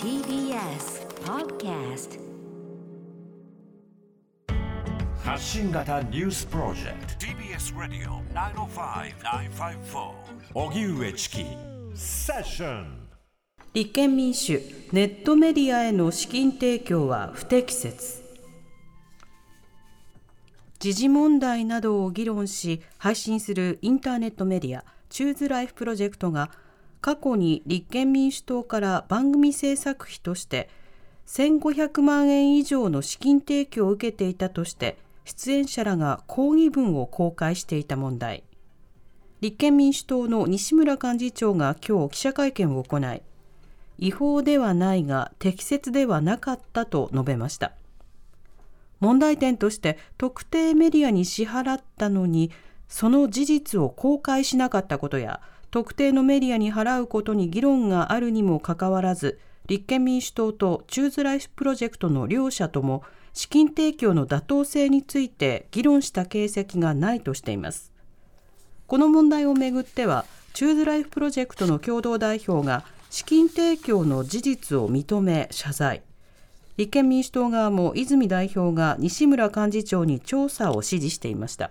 TBS Podcast 発信型ニュースプロジェクト。TBS ラディオ905-954おぎゅうえちきセッション立憲民主ネットメディアへの資金提供は不適切。時事問題などを議論し配信するインターネットメディア Choose Life Project が過去に立憲民主党から番組制作費として1500万円以上の資金提供を受けていたとして出演者らが抗議文を公開していた問題。立憲民主党の西村幹事長が今日記者会見を行い違法ではないが適切ではなかったと述べました。問題点として特定メディアに支払ったのにその事実を公開しなかったことや特定のメディアに払うことに議論があるにもかかわらず立憲民主党と Choose Life Project の両者とも資金提供の妥当性について議論した形跡がないとしています。この問題をめぐっては Choose Life Project の共同代表が資金提供の事実を認め謝罪。立憲民主党側も泉代表が西村幹事長に調査を指示していました。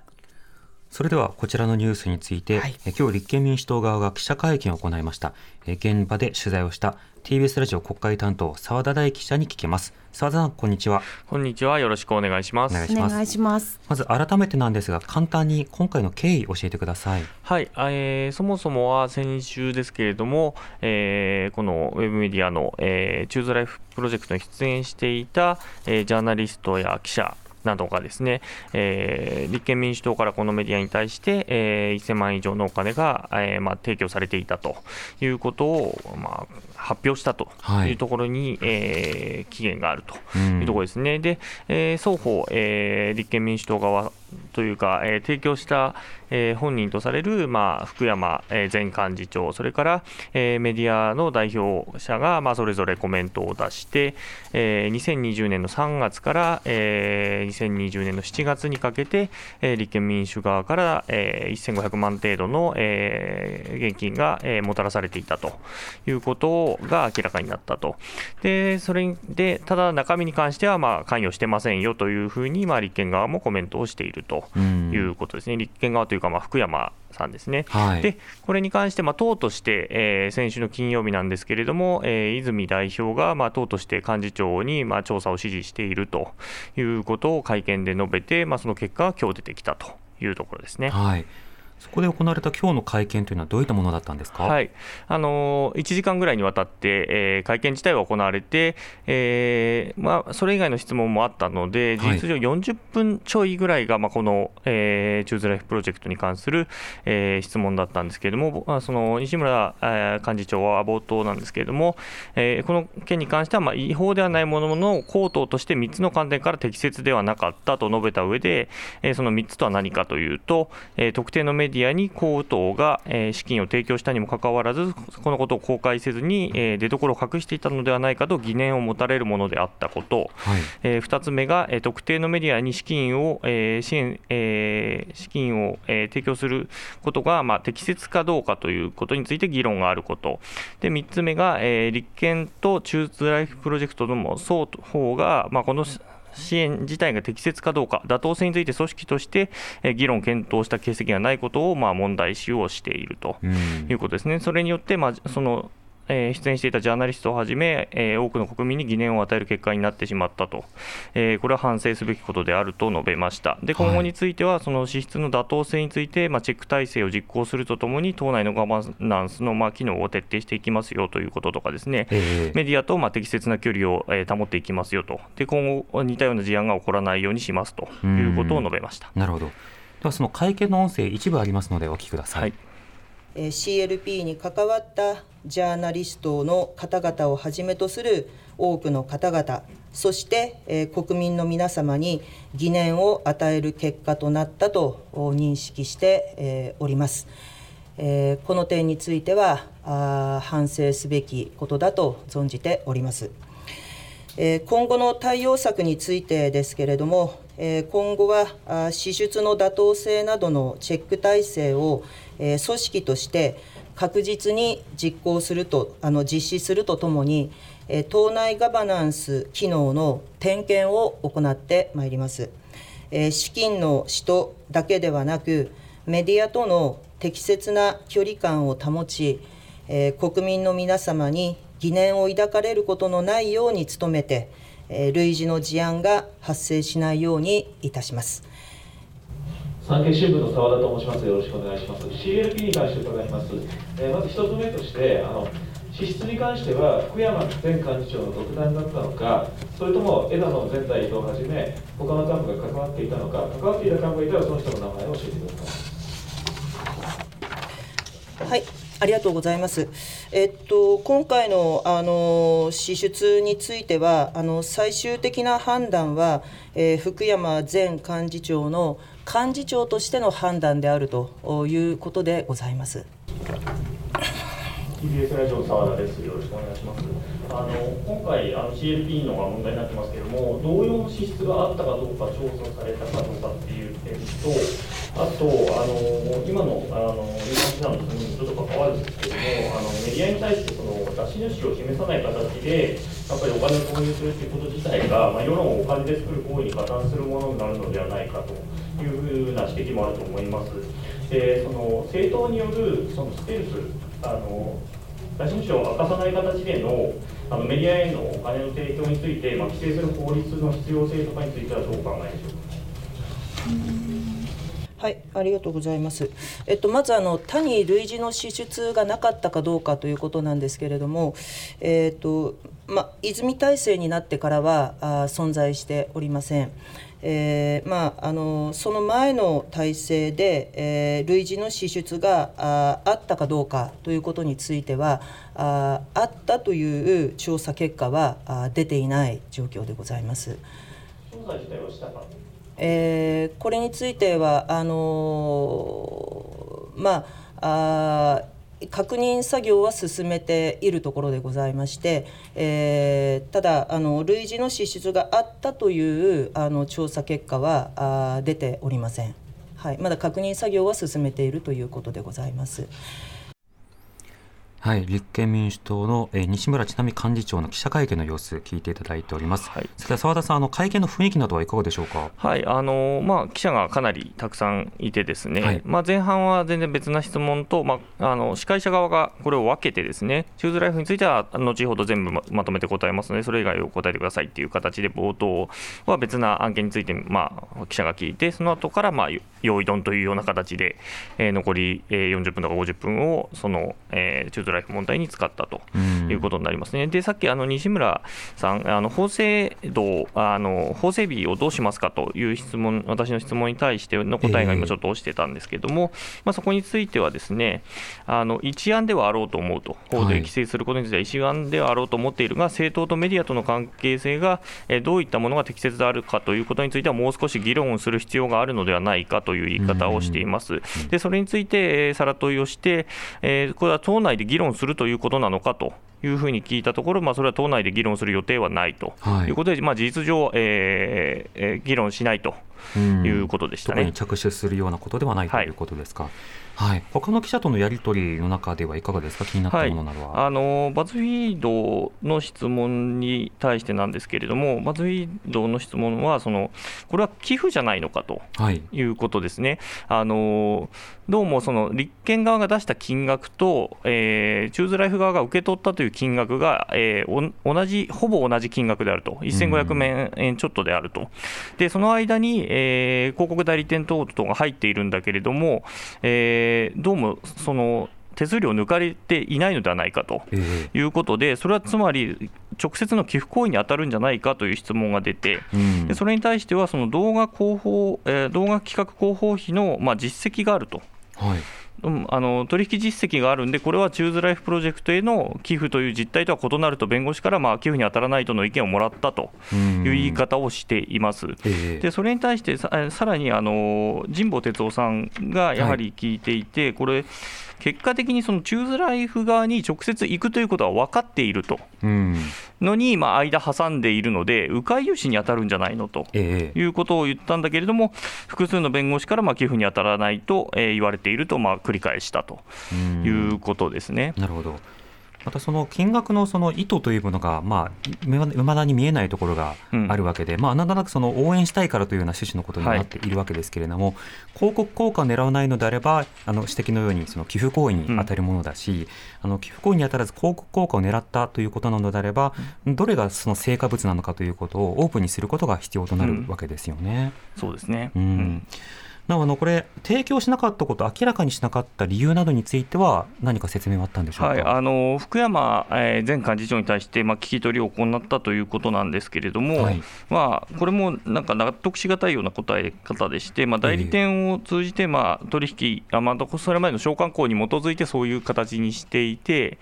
それではこちらのニュースについて、はい、今日立憲民主党側が記者会見を行いました。現場で取材をした TBS ラジオ国会担当澤田大記者に聞きます。澤田さんこんにちは。こんにちは。よろしくお願いします。お願いします。まず改めてなんですが簡単に今回の経緯教えてください。はい、えー、そもそもは先週ですけれども、えー、このウェブメディアの、えー、チューズライフプロジェクトに出演していた、えー、ジャーナリストや記者などがですね、えー、立憲民主党からこのメディアに対して、えー、1000万円以上のお金が、えーまあ、提供されていたということを、まあ、発表したというところに、はい、えー、期限があるというところですね。うん、で、えー、双方、えー、立憲民主党側というか、え、提供した、え、本人とされる、まあ、福山、え、前幹事長、それから、え、メディアの代表者が、まあ、それぞれコメントを出して、えー、2020年の3月から、えー、2020年の7月にかけて、え、立憲民主側から、えー、1500万程度の、え、現金が、え、もたらされていたということが明らかになったと。で、それで、ただ中身に関しては、まあ、関与してませんよというふうに、まあ、立憲側もコメントをしているということですね。立憲側というか、まあ、福山さんですね、はい、でこれに関して、まあ、党として、えー、先週の金曜日なんですけれども、えー、泉代表が、まあ、党として幹事長に、まあ、調査を指示しているということを会見で述べて、まあ、その結果が今日出てきたというところですね。はいそこで行われた今日の会見というのはどういったものだったんですか、はい、あの1時間ぐらいにわたって、えー、会見自体は行われて、えーまあ、それ以外の質問もあったので、事実上40分ちょいぐらいが、まあ、この、えー、チューズライフプロジェクトに関する、えー、質問だったんですけれども、まあ、その西村、えー、幹事長は冒頭なんですけれども、えー、この件に関しては、まあ、違法ではないものの、口頭として3つの観点から適切ではなかったと述べた上で、えー、その3つとは何かというと、えー、特定のメディアディアに公党が、えー、資金を提供したにもかかわらず、このことを公開せずに、えー、出所を隠していたのではないかと疑念を持たれるものであったこと、はい。えー、2つ目が、えー、特定のメディアに資金を、えー支援えー、資金を、えー、提供することが、まあ、適切かどうかということについて議論があること、で3つ目が、えー、立憲と中通ライフプロジェクトのも双方が、まあ、この支援自体が適切かどうか、妥当性について組織として議論、検討した形跡がないことをまあ問題視をしているということですね。それによって、まあ、そのえー、出演していたジャーナリストをはじめ、えー、多くの国民に疑念を与える結果になってしまったと、えー、これは反省すべきことであると述べました。で今後については、その支出の妥当性について、まあ、チェック体制を実行するとともに、党内のガバナンスの、まあ、機能を徹底していきますよということとかですね、えー、メディアと、まあ、適切な距離を、えー、保っていきますよと。で、今後、似たような事案が起こらないようにしますということを述べました。なるほど。ではその会見の音声、一部ありますので、お聞きください。はい CLP に関わったジャーナリストの方々をはじめとする多くの方々そして、国民の皆様に疑念を与える結果となったと認識して、おります。この点については反省すべきことだと存じております。今後の対応策についてですけれども、今後は支出の妥当性などのチェック体制を、え組織として確実に実行するとあの実施するとともに、え党内ガバナンス機能の点検を行ってまいります。え資金の使途だけではなくメディアとの適切な距離感を保ち、え国民の皆様に疑念を抱かれることのないように努めて、え類似の事案が発生しないようにいたします。産経新聞の澤田と申します。よろしくお願いします。CLP に関して伺います。えー、まず一つ目として、あの支出に関しては福山前幹事長の独断だったのか、それとも枝野前代表をはじめ、他の幹部が関わっていたのか、関わっていた幹部がいたら、その人の名前を教えてください。はいありがとうございます。えっと、今回のあの支出については、あの最終的な判断は、えー、福山前幹事長の幹事長としての判断であるということでございます。TBS ラジオ澤田です。よろしくお願いします。あの今回あの CLP のが問題になってますけれども、同様の支出があったかどうか調査されたかどうかっていう点と。あと、あの今のあの日本避難の国にちょっと関わるんですけれども、あのメディアに対してその出し主を示さない形で、やっぱりお金を投入するということ自体が、まあ、世論をお金で作る行為に加担するものになるのではないかというふうな指摘もあると思います。でその政党によるそのステルスあの出し主を明かさない形でのあのメディアへのお金の提供について、まあ、規制する法律の必要性とかについてはどうお考えでしょうか？はい、ありがとうございます。えっとまずあの他に類似の支出がなかったかどうかということなんですけれども、えっとま泉体制になってからはあ存在しておりません。えー、まああのその前の体制で、えー、類似の支出がああったかどうかということについてはああったという調査結果はあ出ていない状況でございます。調査自体はしたかえー、これについてはあのー、まあ確認作業は進めているところでございまして、えー、ただあの類似の支出があったというあの調査結果はあ出ておりません、はい、まだ確認作業は進めているということでございます。はい、立憲民主党の、えー、西村智奈美幹事長の記者会見の様子、聞いていただいております。はい、澤田さん、あの会見の雰囲気などはいかがでしょうか？はい、あのまあ記者がかなりたくさんいてですね、はい、まあ前半は全然別な質問と、まああの司会者側がこれを分けてですね、チューズライフについては後ほど全部ままとめて答えますので、それ以外を答えてくださいっていう形で冒頭は別な案件についてまあ記者が聞いて、その後からまあ用意ドンというような形で、えー、残り、えー、40分とか50分をその、えー、チューズライフ問題に使ったということになりますね。で、さっきあの西村さん、あの法制度あの、法整備をどうしますかという質問、私の質問に対しての答えが今、ちょっと落ちてたんですけれども、えー、まあ、そこについてはですねあの一案ではあろうと思うと、法で規制することについては一案ではあろうと思っているが、政党とメディアとの関係性が、えどういったものが適切であるかということについては、もう少し議論をする必要があるのではないかという言い方をしています。でそれについて、えさら問いをして、えー、これは党内で議論するということなのかというふうに聞いたところ、まあ、それは党内で議論する予定はないと。い。うことで、はい、まあ、事実上、えーえー、議論しないということでしたね。特に着手するようなことではないということですか？はい。はい、他の記者とのやり取りの中ではいかがですか、気になったものなどは、はい、あのバズフィードの質問に対してなんですけれども、バズフィードの質問はその、これは寄付じゃないのかとい。うことですね。はい、あのどうもその立憲側が出した金額と、えー、チューズライフ側が受け取ったという金額が、えー、同じ、ほぼ同じ金額であると、1500万円ちょっとであると、でその間に、えー、広告代理店等々が入っているんだけれども、えーえー、どうもその手数料抜かれていないのではないかということで、それはつまり直接の寄付行為に当たるんじゃないかという質問が出て、でそれに対しては、その動画広報、えー、動画企画広報費の、まあ、実績があると。はいうん、あの取引実績があるんで、これはチューズライフプロジェクトへの寄付という実態とは異なると、弁護士からまあ寄付に当たらないとの意見をもらったという言い方をしています。でそれに対してささらにあの神保哲夫さんがやはり聞いていて、これ、結果的にそのチューズライフ側に直接行くということは分かっていると。のに、まあ、間挟んでいるので、迂回融資に当たるんじゃないのということを言ったんだけれども、複数の弁護士からまあ寄付に当たらないと言われているとまあ繰り返したということですね。なるほどまたその金額のその意図というものが、まあ、いまだに見えないところがあるわけで、うん、まあ、なんとなくその応援したいからというような趣旨のことになっているわけですけれども、はい、広告効果を狙わないのであれば、あの指摘のようにその寄付行為に当たるものだし、うん、あの寄付行為に当たらず広告効果を狙ったということなのであれば、どれがその成果物なのかということをオープンにすることが必要となるわけですよね。うん、そうですね、うんなおあのこれ、提供しなかったこと、明らかにしなかった理由などについては、何か説明はあったんでしょうか、はい、あの福山、えー、前幹事長に対して、まあ、聞き取りを行ったということなんですけれども、はい、まあ、これもなんか納得しがたいような答え方でして、まあ、代理店を通じて、まあ、取引、あまあ、それまでの商慣行に基づいてそういう形にしていて、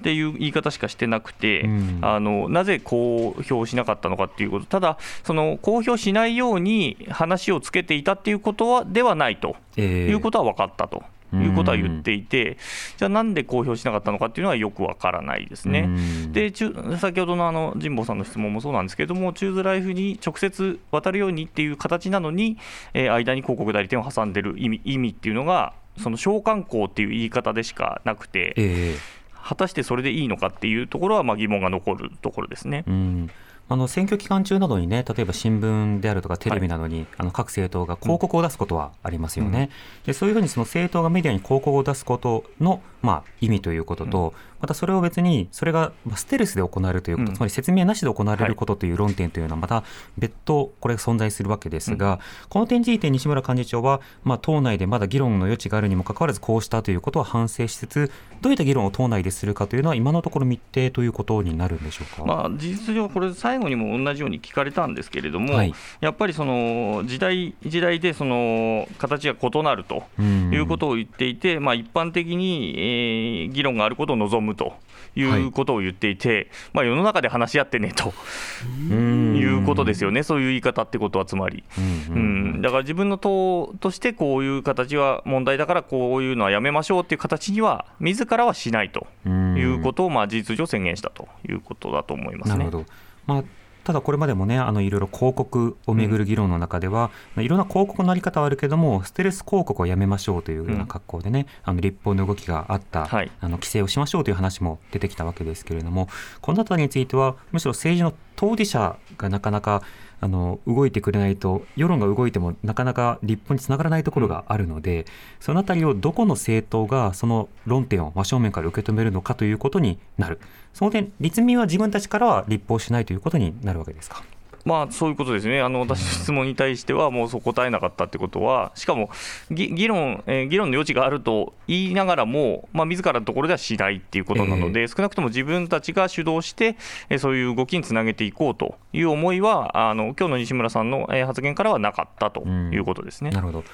っていう言い方しかしてなくて、うん、あのなぜ公表しなかったのかっていうこと、ただ、その公表しないように話をつけていたっていうことはではないということは分かったと。いうことは言っていて、じゃあなんで公表しなかったのかっていうのはよくわからないですね。で先ほどのあの神保さんの質問もそうなんですけれども、チューズライフに直接渡るようにっていう形なのに、えー、間に広告代理店を挟んでる意味意味っていうのが、その商慣行っていう言い方でしかなくて、えー、果たしてそれでいいのかっていうところはまあ疑問が残るところですね。うんあの選挙期間中などにね、例えば新聞であるとかテレビなどに、はい、あの各政党が広告を出すことはありますよね。うん、でそういうふうにその政党がメディアに広告を出すことの、まあ、意味ということと、またそれを別に、それがステルスで行われるということ、うん、つまり説明なしで行われることという論点というのは、また別途、これが存在するわけですが、この点について西村幹事長は、まあ、党内でまだ議論の余地があるにもかかわらず、こうしたということを反省しつつ、どういった議論を党内でするかというのは、今のところ未定ということになるんでしょうか、まあ、事実上、これ、最後にも同じように聞かれたんですけれども、はい、やっぱりその時代時代でその形が異なるということを言っていて、まあ、一般的に、えー、議論があることを望むということを言っていて、はい、まあ、世の中で話し合ってねと。いうことですよね、そういう言い方ってことは、つまり、うん、だから自分の党としてこういう形は問題だから、こういうのはやめましょうっていう形には、自らはしないということを、まあ、事実上宣言したということだと思いますね。なるほど。まあただこれまでもね、あのいろいろ広告をめぐる議論の中では、うん、いろんな広告のあり方はあるけども、ステルス広告をやめましょうというような格好でね、うん、あの立法の動きがあった、はい、あの規制をしましょうという話も出てきたわけですけれども、このあたりについては、むしろ政治の当事者がなかなかあの動いてくれないと世論が動いてもなかなか立法につながらないところがあるので、そのあたりをどこの政党がその論点を真正面から受け止めるのかということになるその点立民は自分たちからは立法しないということになるわけですか？まあ、そういうことですね、あの私の質問に対しては、もうそう答えなかったってことは、しかも議論、えー、議論の余地があると言いながらも、まあ自らのところではしないっていうことなので、えー、少なくとも自分たちが主導して、えー、そういう動きにつなげていこうという思いは、あの今日の西村さんの発言からはなかったということですね。なるほど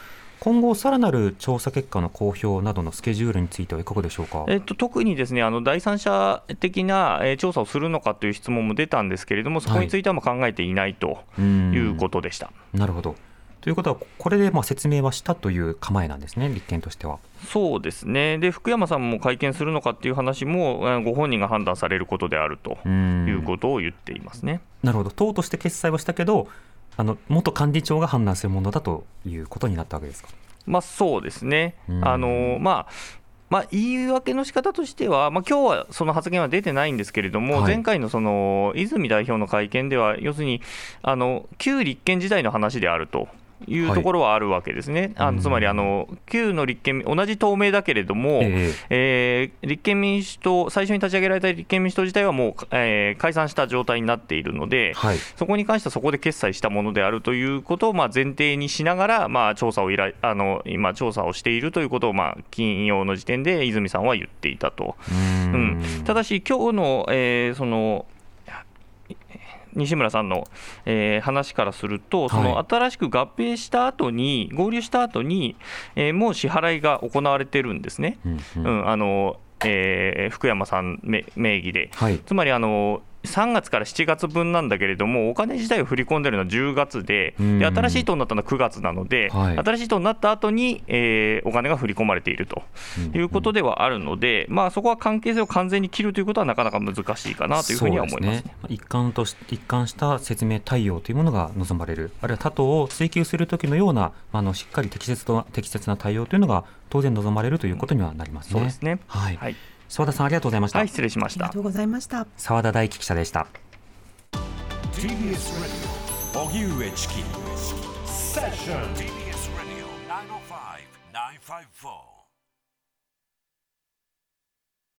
今後、さらなる調査結果の公表などのスケジュールについてはいかがでしょうか、えっと、特にですねあの第三者的な、え調査をするのかという質問も出たんですけれども、そこについては考えていないということでした。はい、なるほど。ということは、これでまあ説明はしたという構えなんですね、立憲としては。そうですね、で福山さんも会見するのかっていう話も、ご本人が判断されることであるということを言っていますね。なるほど、党として決裁をしたけど、あの元幹事長が判断するものだということになったわけですか？まあ、そうですね。あのまあまあ、言い訳の仕方としては、まあ今日はその発言は出てないんですけれども、はい、前回のその泉代表の会見では、要するにあの旧立憲時代の話であると。いうところはあるわけですね、はい、あのつまりあの、旧の立憲、同じ党名だけれども、えー、えー、立憲民主党、最初に立ち上げられた立憲民主党自体はもう、えー、解散した状態になっているので、はい、そこに関してはそこで決裁したものであるということをまあ前提にしながら、まあ、調査を依頼あの今、調査をしているということを、まあ、金曜の時点で泉さんは言っていたと。うん、ただし、今日の、えー、その西村さんの、えー、話からすると、その新しく合併した後に、合流した後に、えー、もう支払いが行われてるんですね。うん、あのえー、福山さん名義で、はい、つまりあの3月から7月分なんだけれども、お金自体を振り込んでるのは10月で、で新しい党になったのは9月なので、はい、新しい党になった後に、えー、お金が振り込まれているということではあるので、まあ、そこは関係性を完全に切るということはなかなか難しいかなというふうには思います、ね,、一貫とし一貫した説明対応というものが望まれる、あるいは他党を追及するときのような、あのしっかり適切と適切な対応というのが当然望まれるということにはなりますね。そうですね。はい、はい澤田さんありがとうございました。はい、失礼しました。ありがとうございました。澤田大樹記者でした。TBS ラディオ荻上チキセッション TBS ラディオ905-954